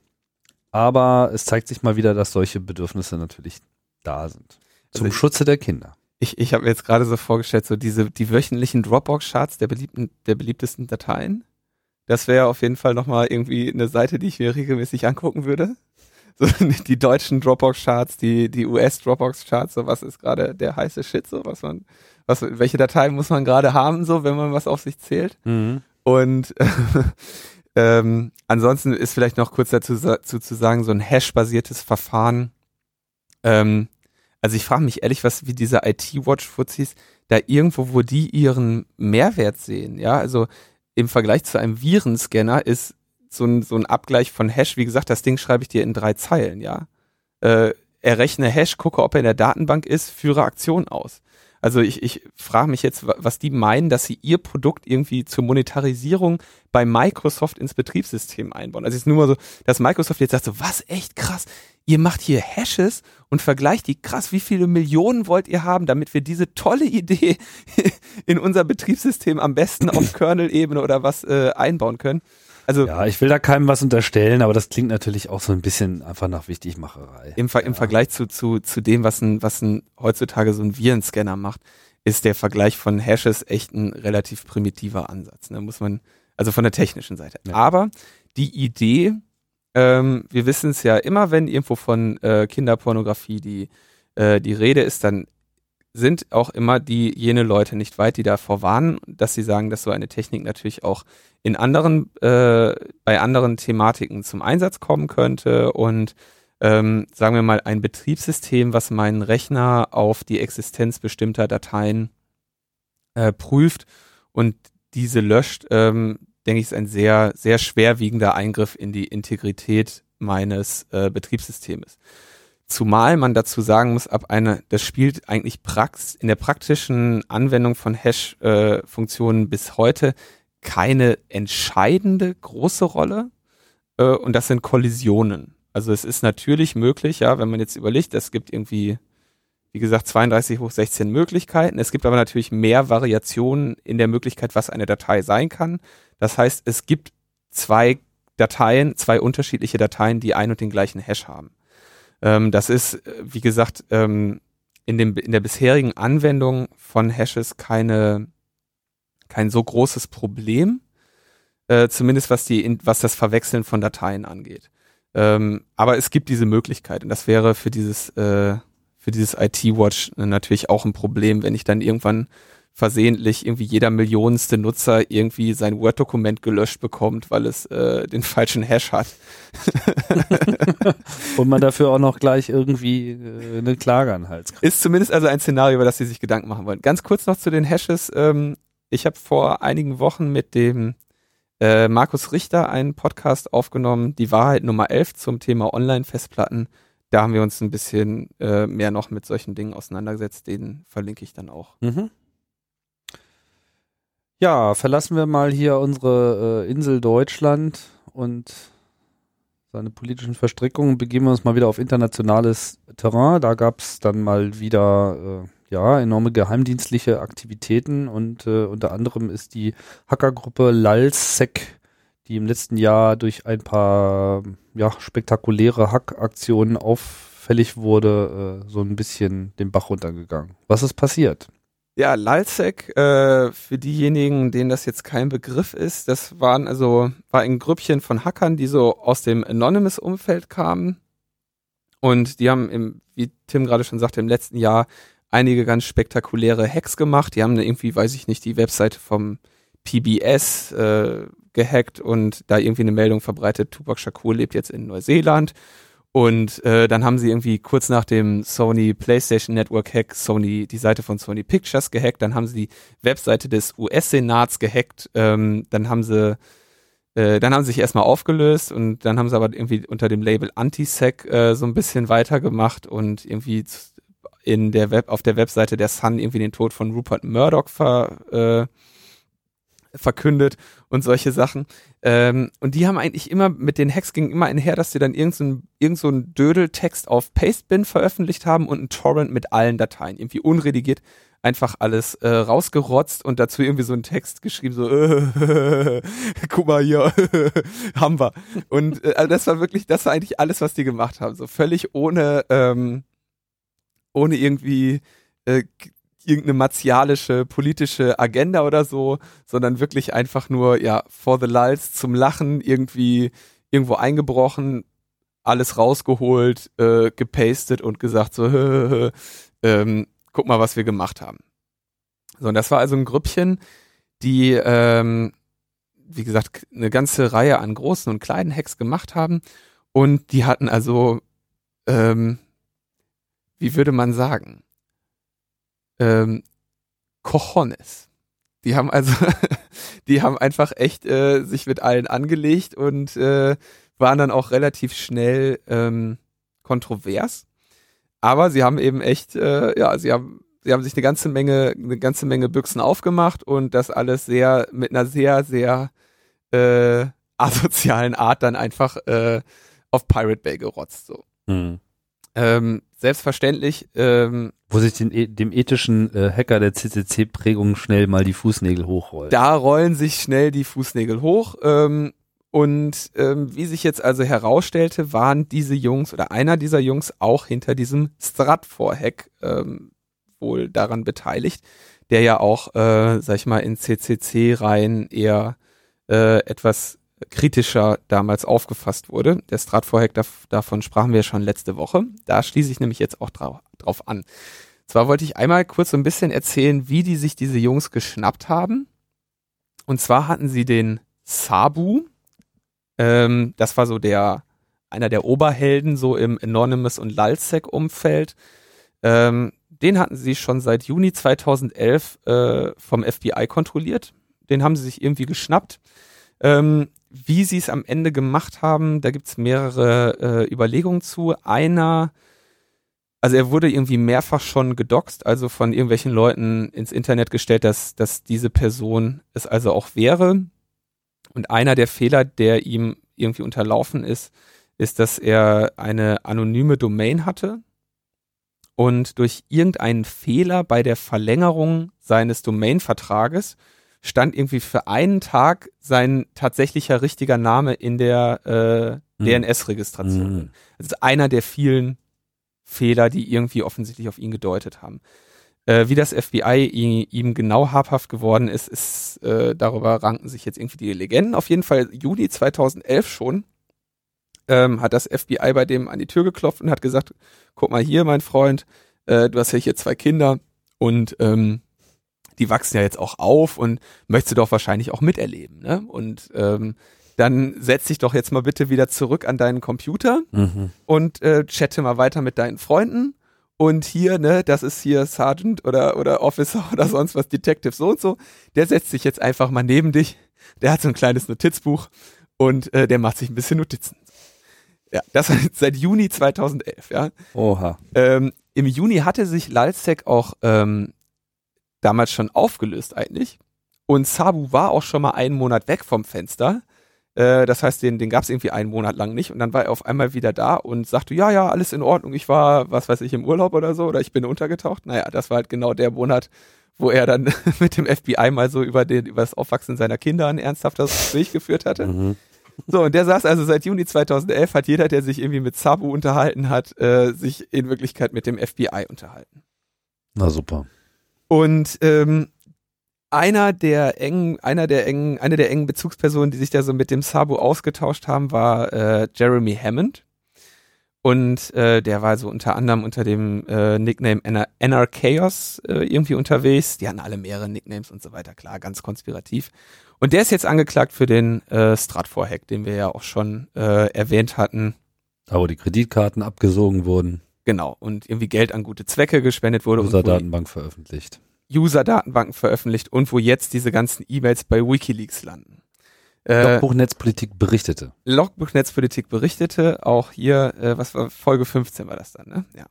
aber es zeigt sich mal wieder, dass solche Bedürfnisse natürlich da sind. Zum also Schutze der Kinder. Ich, ich habe mir jetzt gerade so vorgestellt, so diese die wöchentlichen Dropbox-Charts der beliebten, der beliebtesten Dateien. Das wäre auf jeden Fall nochmal irgendwie eine Seite, die ich mir regelmäßig angucken würde. So, <laughs> die deutschen Dropbox-Charts, die, die US-Dropbox-Charts, so was ist gerade der heiße Shit, so was man was, welche Datei muss man gerade haben, so, wenn man was auf sich zählt. Mhm. Und <laughs> ähm, ansonsten ist vielleicht noch kurz dazu, dazu zu sagen, so ein Hash-basiertes Verfahren. Ähm, also ich frage mich ehrlich, was wie diese IT-Watch-Fuzis da irgendwo, wo die ihren Mehrwert sehen. Ja, also im Vergleich zu einem Virenscanner ist so ein, so ein Abgleich von Hash, wie gesagt, das Ding schreibe ich dir in drei Zeilen, ja. Äh, errechne Hash, gucke, ob er in der Datenbank ist, führe Aktion aus. Also ich, ich frage mich jetzt, was die meinen, dass sie ihr Produkt irgendwie zur Monetarisierung bei Microsoft ins Betriebssystem einbauen. Also es ist nur mal so, dass Microsoft jetzt sagt so, was echt krass, ihr macht hier Hashes und vergleicht die krass, wie viele Millionen wollt ihr haben, damit wir diese tolle Idee <laughs> in unser Betriebssystem am besten auf <clears throat> Kernel-Ebene oder was äh, einbauen können. Also ja, ich will da keinem was unterstellen, aber das klingt natürlich auch so ein bisschen einfach nach Wichtigmacherei. Im, Ver ja. im Vergleich zu, zu, zu dem, was ein, was ein heutzutage so ein Virenscanner macht, ist der Vergleich von Hashes echt ein relativ primitiver Ansatz. Ne? Muss man, also von der technischen Seite. Ja. Aber die Idee, ähm, wir wissen es ja immer, wenn irgendwo von äh, Kinderpornografie die, äh, die Rede ist, dann sind auch immer die jene Leute nicht weit, die davor warnen, dass sie sagen, dass so eine Technik natürlich auch in anderen, äh, bei anderen Thematiken zum Einsatz kommen könnte. Und ähm, sagen wir mal ein Betriebssystem, was meinen Rechner auf die Existenz bestimmter Dateien äh, prüft und diese löscht, ähm, denke ich, ist ein sehr, sehr schwerwiegender Eingriff in die Integrität meines äh, Betriebssystems. Zumal man dazu sagen muss, ab einer, das spielt eigentlich Prax, in der praktischen Anwendung von Hash-Funktionen äh, bis heute keine entscheidende große Rolle. Äh, und das sind Kollisionen. Also es ist natürlich möglich, ja, wenn man jetzt überlegt, es gibt irgendwie, wie gesagt, 32 hoch 16 Möglichkeiten. Es gibt aber natürlich mehr Variationen in der Möglichkeit, was eine Datei sein kann. Das heißt, es gibt zwei Dateien, zwei unterschiedliche Dateien, die ein und den gleichen Hash haben. Ähm, das ist, äh, wie gesagt, ähm, in, dem, in der bisherigen Anwendung von Hashes keine, kein so großes Problem, äh, zumindest was, die, was das Verwechseln von Dateien angeht. Ähm, aber es gibt diese Möglichkeit und das wäre für dieses, äh, für dieses IT-Watch natürlich auch ein Problem, wenn ich dann irgendwann versehentlich irgendwie jeder millionste Nutzer irgendwie sein Word-Dokument gelöscht bekommt, weil es äh, den falschen Hash hat. <laughs> Und man dafür auch noch gleich irgendwie äh, eine Klage an Hals kriegt. Ist zumindest also ein Szenario, über das sie sich Gedanken machen wollen. Ganz kurz noch zu den Hashes. Ähm, ich habe vor einigen Wochen mit dem äh, Markus Richter einen Podcast aufgenommen, die Wahrheit Nummer 11 zum Thema Online-Festplatten. da haben wir uns ein bisschen äh, mehr noch mit solchen Dingen auseinandergesetzt. Den verlinke ich dann auch. Mhm. Ja, verlassen wir mal hier unsere äh, Insel Deutschland und seine politischen Verstrickungen, begeben wir uns mal wieder auf internationales Terrain. Da gab es dann mal wieder äh, ja enorme geheimdienstliche Aktivitäten und äh, unter anderem ist die Hackergruppe LALSEC, die im letzten Jahr durch ein paar ja, spektakuläre Hackaktionen auffällig wurde, äh, so ein bisschen den Bach runtergegangen. Was ist passiert? Ja, Lalsec, äh, für diejenigen, denen das jetzt kein Begriff ist, das waren also, war ein Grüppchen von Hackern, die so aus dem Anonymous-Umfeld kamen. Und die haben, im, wie Tim gerade schon sagte, im letzten Jahr einige ganz spektakuläre Hacks gemacht. Die haben irgendwie, weiß ich nicht, die Webseite vom PBS äh, gehackt und da irgendwie eine Meldung verbreitet, Tupac Shakur lebt jetzt in Neuseeland und äh, dann haben sie irgendwie kurz nach dem Sony PlayStation Network Hack Sony die Seite von Sony Pictures gehackt, dann haben sie die Webseite des US-Senats gehackt, ähm, dann haben sie äh, dann haben sie sich erstmal aufgelöst und dann haben sie aber irgendwie unter dem Label Anti-Sec äh, so ein bisschen weitergemacht und irgendwie in der Web auf der Webseite der Sun irgendwie den Tod von Rupert Murdoch ver, äh, verkündet und solche Sachen. Ähm, und die haben eigentlich immer, mit den Hacks ging immer einher, dass sie dann irgendeinen irgend so Dödeltext auf Pastebin veröffentlicht haben und einen Torrent mit allen Dateien, irgendwie unredigiert, einfach alles äh, rausgerotzt und dazu irgendwie so einen Text geschrieben, so, äh, <laughs> guck mal hier, <laughs> haben wir. Und äh, also das war wirklich, das war eigentlich alles, was die gemacht haben, so völlig ohne, ähm, ohne irgendwie äh, irgendeine martialische politische Agenda oder so, sondern wirklich einfach nur, ja, for the lulz zum Lachen irgendwie irgendwo eingebrochen, alles rausgeholt, äh, gepastet und gesagt so, <laughs> ähm, guck mal, was wir gemacht haben. So, und das war also ein Grüppchen, die, ähm, wie gesagt, eine ganze Reihe an großen und kleinen Hacks gemacht haben und die hatten also, ähm, wie würde man sagen, ähm, Cojones. Die haben also, <laughs> die haben einfach echt äh, sich mit allen angelegt und äh, waren dann auch relativ schnell ähm, kontrovers. Aber sie haben eben echt, äh, ja, sie haben, sie haben sich eine ganze Menge, eine ganze Menge Büchsen aufgemacht und das alles sehr mit einer sehr, sehr äh, <laughs> asozialen Art dann einfach äh, auf Pirate Bay gerotzt. So. Mhm. Ähm, selbstverständlich. Ähm, Wo sich den, dem ethischen äh, Hacker der CCC-Prägung schnell mal die Fußnägel hochrollen. Da rollen sich schnell die Fußnägel hoch. Ähm, und ähm, wie sich jetzt also herausstellte, waren diese Jungs oder einer dieser Jungs auch hinter diesem Stratfor-Hack ähm, wohl daran beteiligt, der ja auch, äh, sag ich mal, in CCC-Reihen eher äh, etwas kritischer damals aufgefasst wurde. Der Stratfor-Hack, davon sprachen wir schon letzte Woche. Da schließe ich nämlich jetzt auch drau drauf an. Zwar wollte ich einmal kurz so ein bisschen erzählen, wie die sich diese Jungs geschnappt haben. Und zwar hatten sie den Sabu. Ähm, das war so der, einer der Oberhelden so im Anonymous und Lalsec-Umfeld. Ähm, den hatten sie schon seit Juni 2011 äh, vom FBI kontrolliert. Den haben sie sich irgendwie geschnappt. Ähm, wie sie es am Ende gemacht haben, da gibt es mehrere äh, Überlegungen zu. Einer, also er wurde irgendwie mehrfach schon gedoxt, also von irgendwelchen Leuten ins Internet gestellt, dass, dass diese Person es also auch wäre. Und einer der Fehler, der ihm irgendwie unterlaufen ist, ist, dass er eine anonyme Domain hatte und durch irgendeinen Fehler bei der Verlängerung seines Domainvertrages stand irgendwie für einen Tag sein tatsächlicher richtiger Name in der äh, DNS-Registration. Mhm. Das ist einer der vielen Fehler, die irgendwie offensichtlich auf ihn gedeutet haben. Äh, wie das FBI ihm genau habhaft geworden ist, ist äh, darüber ranken sich jetzt irgendwie die Legenden. Auf jeden Fall Juli 2011 schon ähm, hat das FBI bei dem an die Tür geklopft und hat gesagt, guck mal hier, mein Freund, äh, du hast ja hier zwei Kinder und ähm, die wachsen ja jetzt auch auf und möchtest du doch wahrscheinlich auch miterleben. Ne? Und ähm, dann setz dich doch jetzt mal bitte wieder zurück an deinen Computer mhm. und äh, chatte mal weiter mit deinen Freunden. Und hier, ne, das ist hier Sergeant oder, oder Officer <laughs> oder sonst was, Detective so und so. Der setzt sich jetzt einfach mal neben dich. Der hat so ein kleines Notizbuch und äh, der macht sich ein bisschen Notizen. Ja, das seit Juni 2011, ja. Oha. Ähm, Im Juni hatte sich Lalsec auch ähm, damals schon aufgelöst eigentlich. Und Sabu war auch schon mal einen Monat weg vom Fenster. Äh, das heißt, den, den gab es irgendwie einen Monat lang nicht. Und dann war er auf einmal wieder da und sagte, ja, ja, alles in Ordnung. Ich war, was weiß ich, im Urlaub oder so oder ich bin untergetaucht. Naja, das war halt genau der Monat, wo er dann <laughs> mit dem FBI mal so über, den, über das Aufwachsen seiner Kinder ein ernsthaftes Gespräch geführt hatte. Mhm. So, und der saß also seit Juni 2011, hat jeder, der sich irgendwie mit Sabu unterhalten hat, äh, sich in Wirklichkeit mit dem FBI unterhalten. Na super. Und ähm, einer der engen, einer der engen, eine der engen Bezugspersonen, die sich da so mit dem Sabu ausgetauscht haben, war äh, Jeremy Hammond. Und äh, der war so unter anderem unter dem äh, Nickname NR Chaos äh, irgendwie unterwegs. Die hatten alle mehrere Nicknames und so weiter, klar, ganz konspirativ. Und der ist jetzt angeklagt für den äh, Stratfor-Hack, den wir ja auch schon äh, erwähnt hatten. Da wo die Kreditkarten abgesogen wurden, Genau. Und irgendwie Geld an gute Zwecke gespendet wurde. User-Datenbank veröffentlicht. User-Datenbanken veröffentlicht und wo jetzt diese ganzen E-Mails bei Wikileaks landen. Äh, Logbuch Netzpolitik berichtete. Logbuch Netzpolitik berichtete, auch hier, äh, was war Folge 15 war das dann, ne? Ja.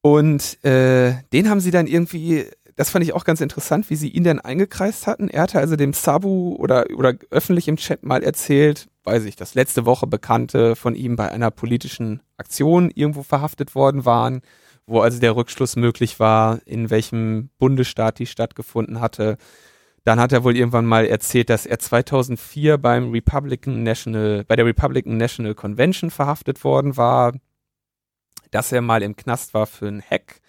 Und äh, den haben sie dann irgendwie, das fand ich auch ganz interessant, wie sie ihn dann eingekreist hatten. Er hatte also dem Sabu oder, oder öffentlich im Chat mal erzählt, weiß ich, dass letzte Woche Bekannte von ihm bei einer politischen Aktion irgendwo verhaftet worden waren, wo also der Rückschluss möglich war, in welchem Bundesstaat die stattgefunden hatte. Dann hat er wohl irgendwann mal erzählt, dass er 2004 beim Republican National, bei der Republican National Convention verhaftet worden war, dass er mal im Knast war für einen Hack,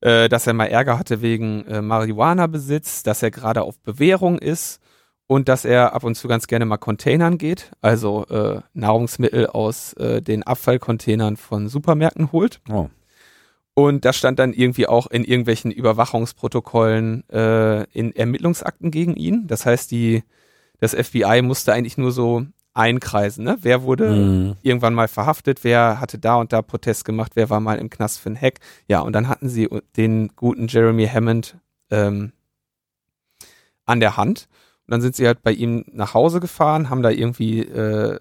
äh, dass er mal Ärger hatte wegen äh, Marihuana-Besitz, dass er gerade auf Bewährung ist und dass er ab und zu ganz gerne mal Containern geht, also äh, Nahrungsmittel aus äh, den Abfallcontainern von Supermärkten holt. Oh. Und das stand dann irgendwie auch in irgendwelchen Überwachungsprotokollen äh, in Ermittlungsakten gegen ihn. Das heißt, die, das FBI musste eigentlich nur so einkreisen. Ne? Wer wurde Mhm. irgendwann mal verhaftet? Wer hatte da und da Protest gemacht? Wer war mal im Knast für einen Hack? Ja, und dann hatten sie den guten Jeremy Hammond ähm, an der Hand. Und dann sind sie halt bei ihm nach Hause gefahren, haben da irgendwie äh,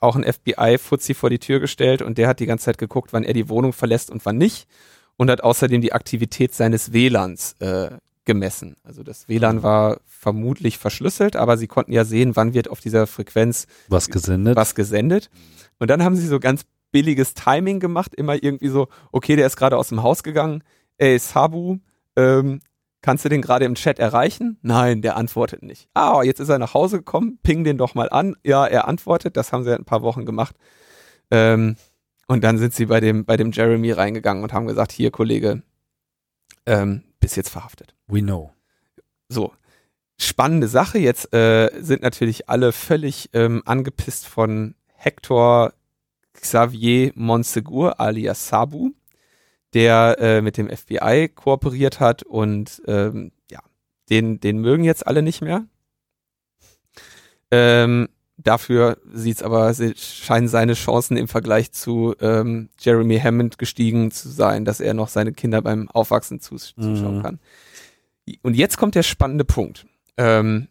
auch ein FBI-Fuzzi vor die Tür gestellt und der hat die ganze Zeit geguckt, wann er die Wohnung verlässt und wann nicht. Und hat außerdem die Aktivität seines WLANs äh, gemessen. Also das WLAN war vermutlich verschlüsselt, aber sie konnten ja sehen, wann wird auf dieser Frequenz Was gesendet? was gesendet. Und dann haben sie so ganz billiges Timing gemacht, immer irgendwie so, okay, der ist gerade aus dem Haus gegangen, ey, Sabu, ähm, kannst du den gerade im Chat erreichen? Nein, der antwortet nicht. Ah, jetzt ist er nach Hause gekommen, ping den doch mal an. Ja, er antwortet, das haben sie ein paar Wochen gemacht. Ähm, und dann sind sie bei dem, bei dem Jeremy reingegangen und haben gesagt, hier, Kollege, ähm, bist jetzt verhaftet. We know. So, spannende Sache. Jetzt äh, sind natürlich alle völlig ähm, angepisst von Hector Xavier Monsegur alias Sabu, der äh, mit dem FBI kooperiert hat und ähm, ja, den, den mögen jetzt alle nicht mehr. Ähm, dafür sieht's aber, scheinen seine Chancen im Vergleich zu ähm, Jeremy Hammond gestiegen zu sein, dass er noch seine Kinder beim Aufwachsen zus zuschauen Mhm. kann. Und jetzt kommt der spannende Punkt. Ähm,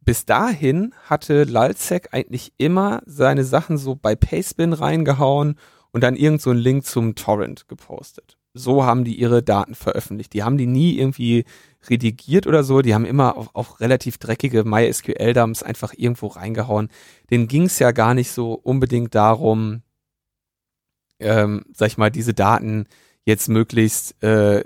bis dahin hatte Lalzek eigentlich immer seine Sachen so bei Pastebin reingehauen und dann irgend so einen Link zum Torrent gepostet. So haben die ihre Daten veröffentlicht. Die haben die nie irgendwie redigiert oder so. Die haben immer auf, auf relativ dreckige MySQL-Dumps einfach irgendwo reingehauen. Denen ging es ja gar nicht so unbedingt darum, ähm, sag ich mal, diese Daten jetzt möglichst äh,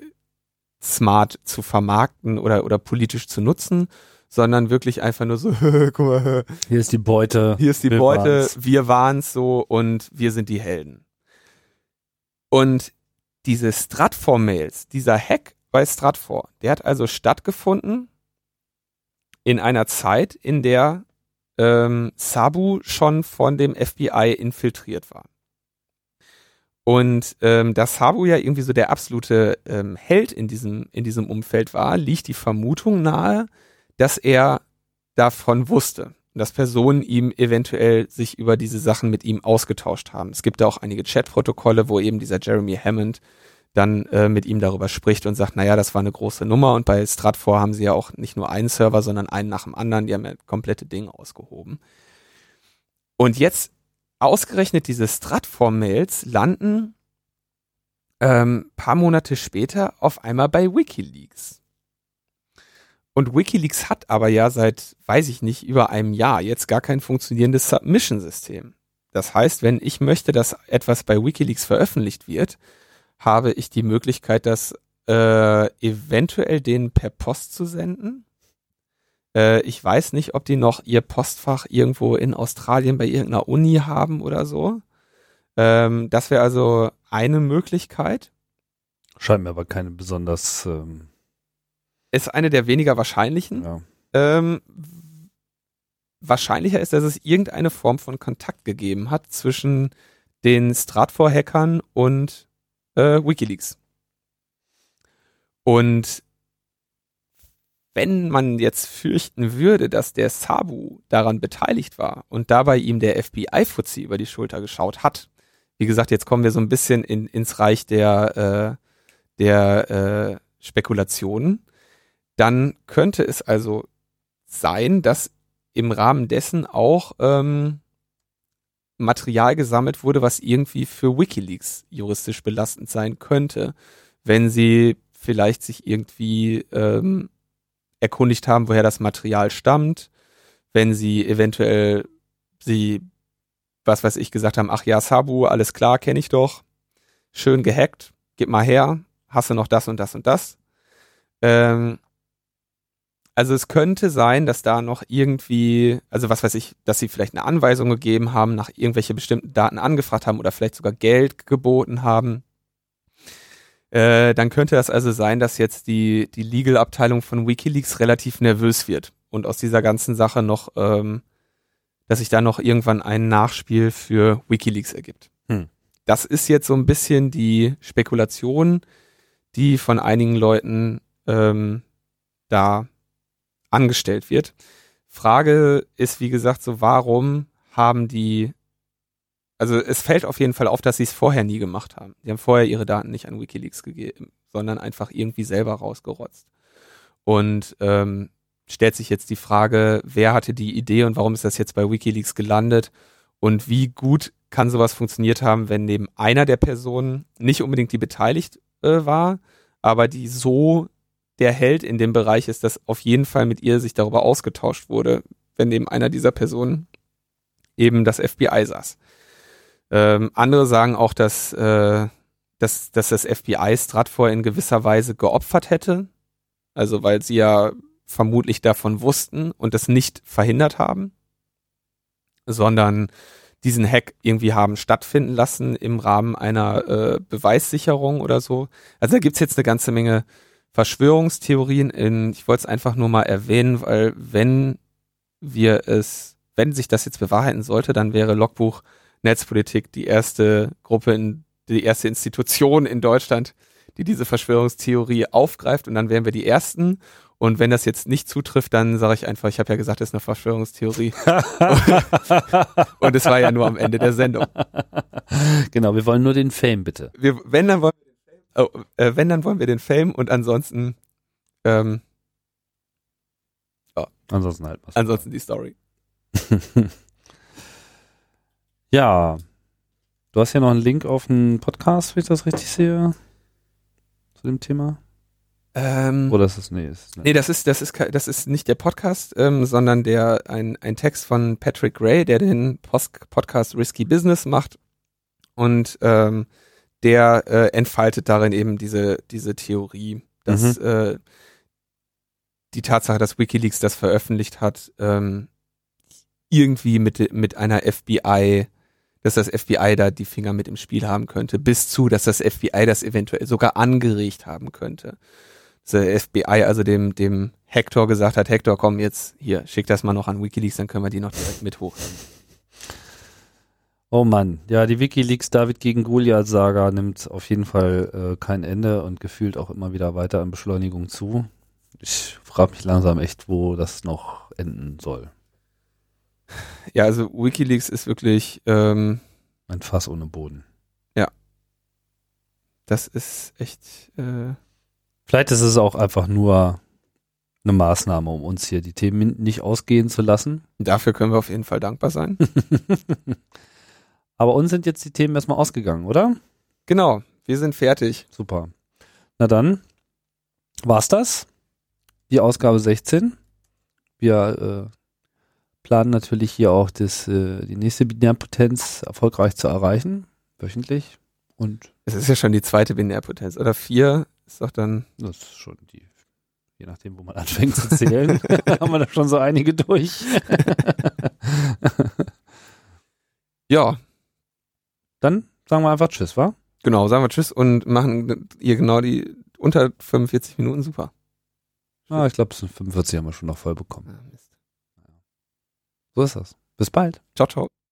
smart zu vermarkten oder, oder politisch zu nutzen, sondern wirklich einfach nur so, <laughs> guck mal, Hier ist die Beute. hier ist die Wir Beute, waren's. wir waren's so und wir sind die Helden. Und diese Stratfor-Mails, dieser Hack bei Stratfor, der hat also stattgefunden in einer Zeit, in der ähm, Sabu schon von dem FBI infiltriert war. Und ähm, da Sabu ja irgendwie so der absolute ähm, Held in diesem, in diesem Umfeld war, liegt die Vermutung nahe, dass er davon wusste, dass Personen ihm eventuell sich über diese Sachen mit ihm ausgetauscht haben. Es gibt da auch einige Chatprotokolle, wo eben dieser Jeremy Hammond dann äh, mit ihm darüber spricht und sagt, naja, das war eine große Nummer und bei Stratfor haben sie ja auch nicht nur einen Server, sondern einen nach dem anderen, die haben ja komplette Dinge ausgehoben. Und jetzt ausgerechnet diese Stratfor-Mails landen ähm, paar Monate später auf einmal bei WikiLeaks. Und WikiLeaks hat aber ja seit, weiß ich nicht, über einem Jahr jetzt gar kein funktionierendes Submission-System. Das heißt, wenn ich möchte, dass etwas bei WikiLeaks veröffentlicht wird, habe ich die Möglichkeit, das äh, eventuell denen per Post zu senden. Äh, ich weiß nicht, ob die noch ihr Postfach irgendwo in Australien bei irgendeiner Uni haben oder so. Ähm, das wäre also eine Möglichkeit. Scheint mir aber keine besonders. Ähm ist eine der weniger wahrscheinlichen. ja. Ähm, wahrscheinlicher ist, dass es irgendeine Form von Kontakt gegeben hat zwischen den Stratfor-Hackern und äh, WikiLeaks. Und wenn man jetzt fürchten würde, dass der Sabu daran beteiligt war und dabei ihm der FBI-Fuzzi über die Schulter geschaut hat, wie gesagt, jetzt kommen wir so ein bisschen in, ins Reich der, äh, der äh, Spekulationen, dann könnte es also sein, dass im Rahmen dessen auch ähm, Material gesammelt wurde, was irgendwie für WikiLeaks juristisch belastend sein könnte, wenn sie vielleicht sich irgendwie ähm, erkundigt haben, woher das Material stammt, wenn sie eventuell sie, was weiß ich, gesagt haben, ach ja, Sabu, alles klar, kenne ich doch, schön gehackt, gib mal her, hast du noch das und das und das. Ähm, also es könnte sein, dass da noch irgendwie, also was weiß ich, dass sie vielleicht eine Anweisung gegeben haben, nach irgendwelche bestimmten Daten angefragt haben oder vielleicht sogar Geld geboten haben. Äh, dann könnte das also sein, dass jetzt die, die Legal-Abteilung von Wikileaks relativ nervös wird und aus dieser ganzen Sache noch, ähm, dass sich da noch irgendwann ein Nachspiel für Wikileaks ergibt. Hm. Das ist jetzt so ein bisschen die Spekulation, die von einigen Leuten ähm, da angestellt wird. Frage ist, wie gesagt, so warum haben die, also es fällt auf jeden Fall auf, dass sie es vorher nie gemacht haben. Die haben vorher ihre Daten nicht an Wikileaks gegeben, sondern einfach irgendwie selber rausgerotzt. Und ähm, stellt sich jetzt die Frage, wer hatte die Idee und warum ist das jetzt bei Wikileaks gelandet und wie gut kann sowas funktioniert haben, wenn neben einer der Personen nicht unbedingt die beteiligt äh, war, aber die so der Held in dem Bereich ist, dass auf jeden Fall mit ihr sich darüber ausgetauscht wurde, wenn neben einer dieser Personen eben das FBI saß. Ähm, andere sagen auch, dass, äh, dass, dass das FBI Stratfor in gewisser Weise geopfert hätte. Also weil sie ja vermutlich davon wussten und das nicht verhindert haben, sondern diesen Hack irgendwie haben stattfinden lassen im Rahmen einer äh, Beweissicherung oder so. Also da gibt's jetzt eine ganze Menge Verschwörungstheorien in, ich wollte es einfach nur mal erwähnen, weil wenn wir es, wenn sich das jetzt bewahrheiten sollte, dann wäre Logbuch Netzpolitik die erste Gruppe, in, die erste Institution in Deutschland, die diese Verschwörungstheorie aufgreift und dann wären wir die ersten. Und wenn das jetzt nicht zutrifft, dann sage ich einfach, ich habe ja gesagt, das ist eine Verschwörungstheorie. <laughs> und es war ja nur am Ende der Sendung. Genau, wir wollen nur den Fame, bitte. Wir, wenn dann wollen Oh, äh, wenn, dann wollen wir den Fame und ansonsten, ähm, Ansonsten halt was. ansonsten die Story. <laughs> ja. Du hast ja noch einen Link auf einen Podcast, wenn ich das richtig sehe. Zu dem Thema. Ähm, Oder ist das, nee, ist nee, das ist, das ist, das ist nicht der Podcast, ähm, sondern der, ein, ein Text von Patrick Gray, der den Post Podcast Risky Business macht. Und, ähm, der äh, entfaltet darin eben diese, diese Theorie, dass äh, die Tatsache, dass Wikileaks das veröffentlicht hat, ähm, irgendwie mit, mit einer FBI, dass das FBI da die Finger mit im Spiel haben könnte, bis zu, dass das FBI das eventuell sogar angeregt haben könnte. Dass der FBI also dem, dem Hector gesagt hat, Hector, komm jetzt hier, schick das mal noch an Wikileaks, dann können wir die noch direkt mit hochnehmen. Oh Mann, ja, die WikiLeaks David gegen Goliath-Saga nimmt auf jeden Fall äh, kein Ende und gefühlt auch immer wieder weiter an Beschleunigung zu. Ich frage mich langsam echt, wo das noch enden soll. Ja, also Wikileaks ist wirklich, ähm, Ein Fass ohne Boden. das ist echt, äh, Vielleicht ist es auch einfach nur eine Maßnahme, um uns hier die Themen nicht ausgehen zu lassen. dafür können wir auf jeden Fall dankbar sein. <laughs> Aber uns sind jetzt die Themen erstmal ausgegangen, oder? Genau, wir sind fertig. Super. Na dann, war's das? Die Ausgabe 16. Wir äh, planen natürlich hier auch das, äh, die nächste Binärpotenz erfolgreich zu erreichen, wöchentlich. Und Es ist ja schon die zweite Binärpotenz. Oder vier ist doch dann. das ist schon die, je nachdem, wo man anfängt zu zählen, <laughs> haben wir da schon so einige durch. <laughs> Ja, Dann sagen wir einfach Tschüss, wa? genau, sagen wir Tschüss und machen ihr genau die unter 45 Minuten super. Ah, ich glaube, 45 haben wir schon noch voll bekommen. Mist. So ist das. Bis bald. Ciao, ciao.